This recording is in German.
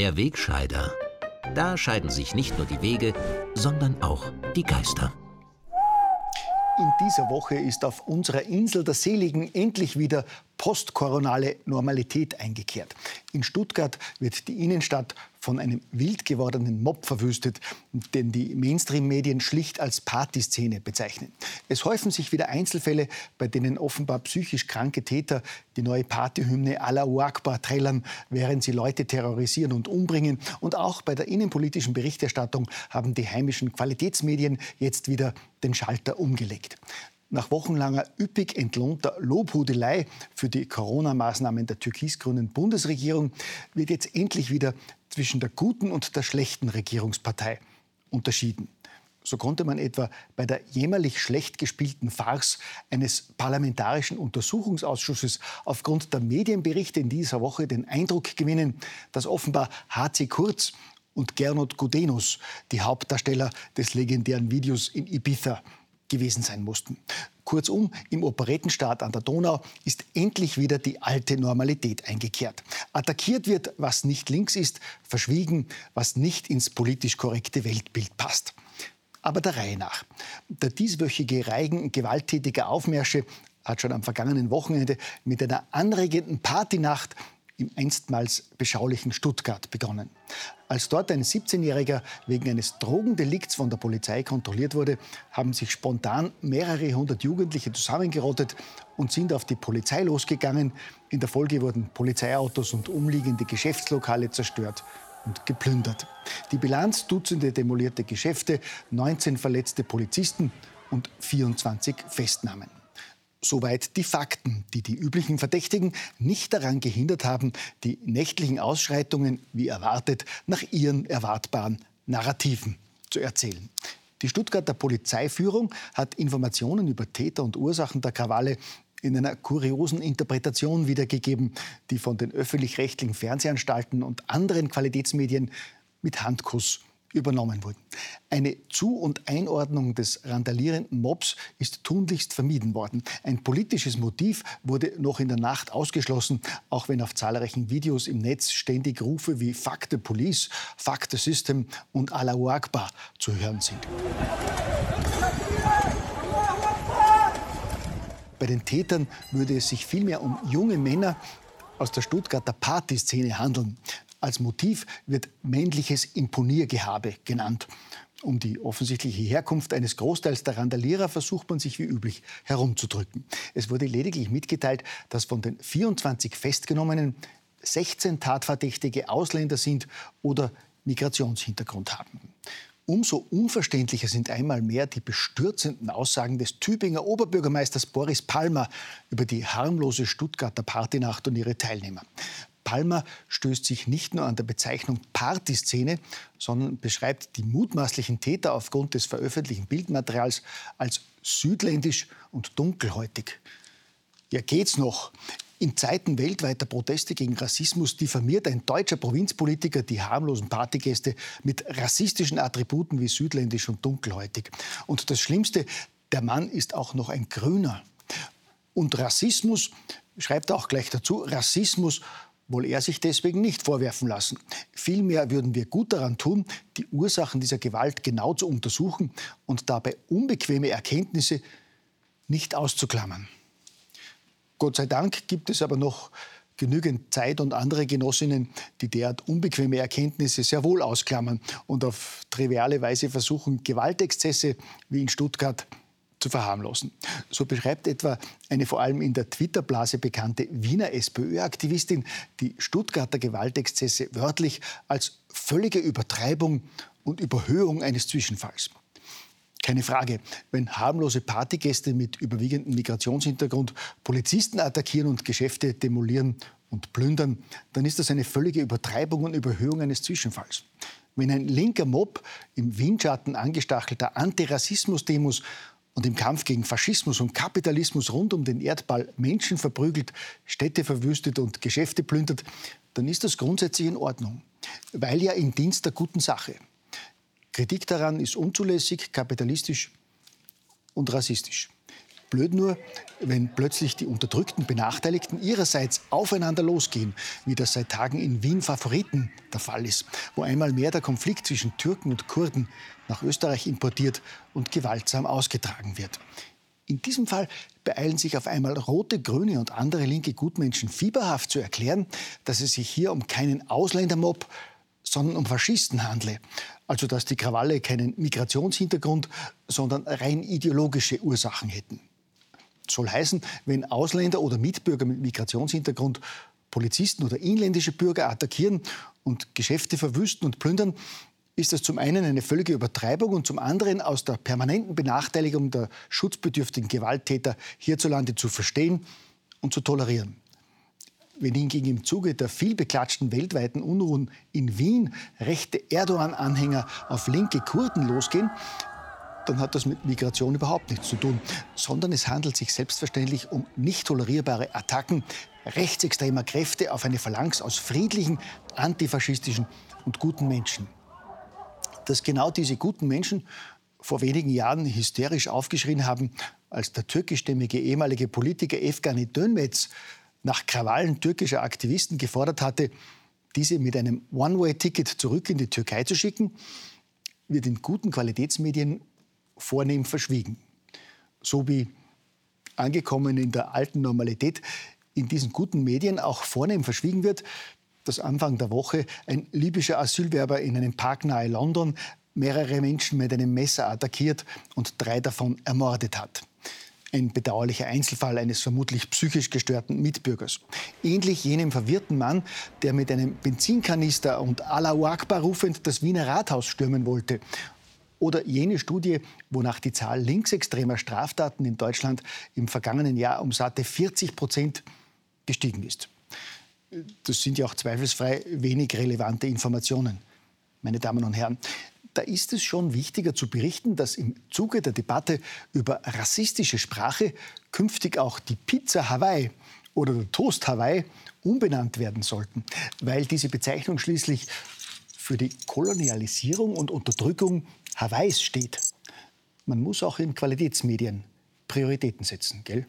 Der Wegscheider. Da scheiden sich nicht nur die Wege, sondern auch die Geister. In dieser Woche ist auf unserer Insel der Seligen endlich wieder postkoronale Normalität eingekehrt. In Stuttgart wird die Innenstadt von einem wild gewordenen Mob verwüstet, den die Mainstream-Medien schlicht als Partyszene bezeichnen. Es häufen sich wieder Einzelfälle, bei denen offenbar psychisch kranke Täter die neue Partyhymne Allahu Akbar trällern, während sie Leute terrorisieren und umbringen. Und auch bei der innenpolitischen Berichterstattung haben die heimischen Qualitätsmedien jetzt wieder den Schalter umgelegt. Nach wochenlanger üppig entlohnter Lobhudelei für die Corona-Maßnahmen der türkis-grünen Bundesregierung wird jetzt endlich wieder zwischen der guten und der schlechten Regierungspartei unterschieden. So konnte man etwa bei der jämmerlich schlecht gespielten Farce eines parlamentarischen Untersuchungsausschusses aufgrund der Medienberichte in dieser Woche den Eindruck gewinnen, dass offenbar HC Kurz und Gernot Gudenus, die Hauptdarsteller des legendären Videos in Ibiza, gewesen sein mussten. Kurzum, im Operettenstaat an der Donau ist endlich wieder die alte Normalität eingekehrt. Attackiert wird, was nicht links ist, verschwiegen, was nicht ins politisch korrekte Weltbild passt. Aber der Reihe nach. Der dieswöchige Reigen gewalttätiger Aufmärsche hat schon am vergangenen Wochenende mit einer anregenden Partynacht im einstmals beschaulichen Stuttgart begonnen. Als dort ein 17-Jähriger wegen eines Drogendelikts von der Polizei kontrolliert wurde, haben sich spontan mehrere hundert Jugendliche zusammengerottet und sind auf die Polizei losgegangen. In der Folge wurden Polizeiautos und umliegende Geschäftslokale zerstört und geplündert. Die Bilanz Dutzende demolierte Geschäfte, 19 verletzte Polizisten und 24 Festnahmen. Soweit die Fakten, die die üblichen Verdächtigen nicht daran gehindert haben, die nächtlichen Ausschreitungen, wie erwartet, nach ihren erwartbaren Narrativen zu erzählen. Die Stuttgarter Polizeiführung hat Informationen über Täter und Ursachen der Krawalle in einer kuriosen Interpretation wiedergegeben, die von den öffentlich-rechtlichen Fernsehanstalten und anderen Qualitätsmedien mit Handkuss übernommen wurden. Eine Zu- und Einordnung des randalierenden Mobs ist tunlichst vermieden worden. Ein politisches Motiv wurde noch in der Nacht ausgeschlossen, auch wenn auf zahlreichen Videos im Netz ständig Rufe wie Fuck the Police, Fuck the System und Allahu Akbar zu hören sind. Bei den Tätern würde es sich vielmehr um junge Männer aus der Stuttgarter Partyszene handeln. Als Motiv wird männliches Imponiergehabe genannt. Um die offensichtliche Herkunft eines Großteils der Randalierer versucht man sich wie üblich herumzudrücken. Es wurde lediglich mitgeteilt, dass von den 24 Festgenommenen 16 Tatverdächtige Ausländer sind oder Migrationshintergrund haben. Umso unverständlicher sind einmal mehr die bestürzenden Aussagen des Tübinger Oberbürgermeisters Boris Palmer über die harmlose Stuttgarter Partynacht und ihre Teilnehmer. Palmer stößt sich nicht nur an der Bezeichnung Partyszene, sondern beschreibt die mutmaßlichen Täter aufgrund des veröffentlichten Bildmaterials als südländisch und dunkelhäutig. Ja, geht's noch? In Zeiten weltweiter Proteste gegen Rassismus diffamiert ein deutscher Provinzpolitiker die harmlosen Partygäste mit rassistischen Attributen wie südländisch und dunkelhäutig. Und das Schlimmste, der Mann ist auch noch ein Grüner. Und Rassismus, schreibt er auch gleich dazu, Rassismus wohl er sich deswegen nicht vorwerfen lassen. Vielmehr würden wir gut daran tun, die Ursachen dieser Gewalt genau zu untersuchen und dabei unbequeme Erkenntnisse nicht auszuklammern. Gott sei Dank gibt es aber noch genügend Zeit und andere Genossinnen, die derart unbequeme Erkenntnisse sehr wohl ausklammern und auf triviale Weise versuchen, Gewaltexzesse wie in Stuttgart zu verharmlosen. So beschreibt etwa eine vor allem in der Twitter-Blase bekannte Wiener SPÖ-Aktivistin die Stuttgarter Gewaltexzesse wörtlich als völlige Übertreibung und Überhöhung eines Zwischenfalls. Keine Frage, wenn harmlose Partygäste mit überwiegendem Migrationshintergrund Polizisten attackieren und Geschäfte demolieren und plündern, dann ist das eine völlige Übertreibung und Überhöhung eines Zwischenfalls. Wenn ein linker Mob im Windschatten angestachelter Antirassismus-Demos und im Kampf gegen Faschismus und Kapitalismus rund um den Erdball Menschen verprügelt, Städte verwüstet und Geschäfte plündert, dann ist das grundsätzlich in Ordnung, weil ja im Dienst der guten Sache. Kritik daran ist unzulässig, kapitalistisch und rassistisch. Blöd nur, wenn plötzlich die unterdrückten Benachteiligten ihrerseits aufeinander losgehen, wie das seit Tagen in Wien Favoriten der Fall ist, wo einmal mehr der Konflikt zwischen Türken und Kurden nach Österreich importiert und gewaltsam ausgetragen wird. In diesem Fall beeilen sich auf einmal rote, grüne und andere linke Gutmenschen fieberhaft zu erklären, dass es sich hier um keinen Ausländermob, sondern um Faschisten handle. Also dass die Krawalle keinen Migrationshintergrund, sondern rein ideologische Ursachen hätten. Soll heißen, wenn Ausländer oder Mitbürger mit Migrationshintergrund Polizisten oder inländische Bürger attackieren und Geschäfte verwüsten und plündern, ist das zum einen eine völlige Übertreibung und zum anderen aus der permanenten Benachteiligung der schutzbedürftigen Gewalttäter hierzulande zu verstehen und zu tolerieren. Wenn hingegen im Zuge der vielbeklatschten weltweiten Unruhen in Wien rechte Erdogan-Anhänger auf linke Kurden losgehen, dann hat das mit Migration überhaupt nichts zu tun, sondern es handelt sich selbstverständlich um nicht tolerierbare Attacken rechtsextremer Kräfte auf eine Phalanx aus friedlichen, antifaschistischen und guten Menschen. Dass genau diese guten Menschen vor wenigen Jahren hysterisch aufgeschrien haben, als der türkischstämmige ehemalige Politiker Efgani Dönmetz nach Krawallen türkischer Aktivisten gefordert hatte, diese mit einem One-Way-Ticket zurück in die Türkei zu schicken, wird in guten Qualitätsmedien vornehm verschwiegen. So wie angekommen in der alten Normalität in diesen guten Medien auch vornehm verschwiegen wird, dass Anfang der Woche ein libyscher Asylwerber in einem Park nahe London mehrere Menschen mit einem Messer attackiert und drei davon ermordet hat. Ein bedauerlicher Einzelfall eines vermutlich psychisch gestörten Mitbürgers. Ähnlich jenem verwirrten Mann, der mit einem Benzinkanister und Allahu Akbar rufend das Wiener Rathaus stürmen wollte oder jene Studie, wonach die Zahl linksextremer Straftaten in Deutschland im vergangenen Jahr um satte 40 Prozent gestiegen ist. Das sind ja auch zweifelsfrei wenig relevante Informationen, meine Damen und Herren. Da ist es schon wichtiger zu berichten, dass im Zuge der Debatte über rassistische Sprache künftig auch die Pizza Hawaii oder der Toast Hawaii umbenannt werden sollten, weil diese Bezeichnung schließlich für die Kolonialisierung und Unterdrückung Hawaiis steht. Man muss auch in Qualitätsmedien Prioritäten setzen, gell?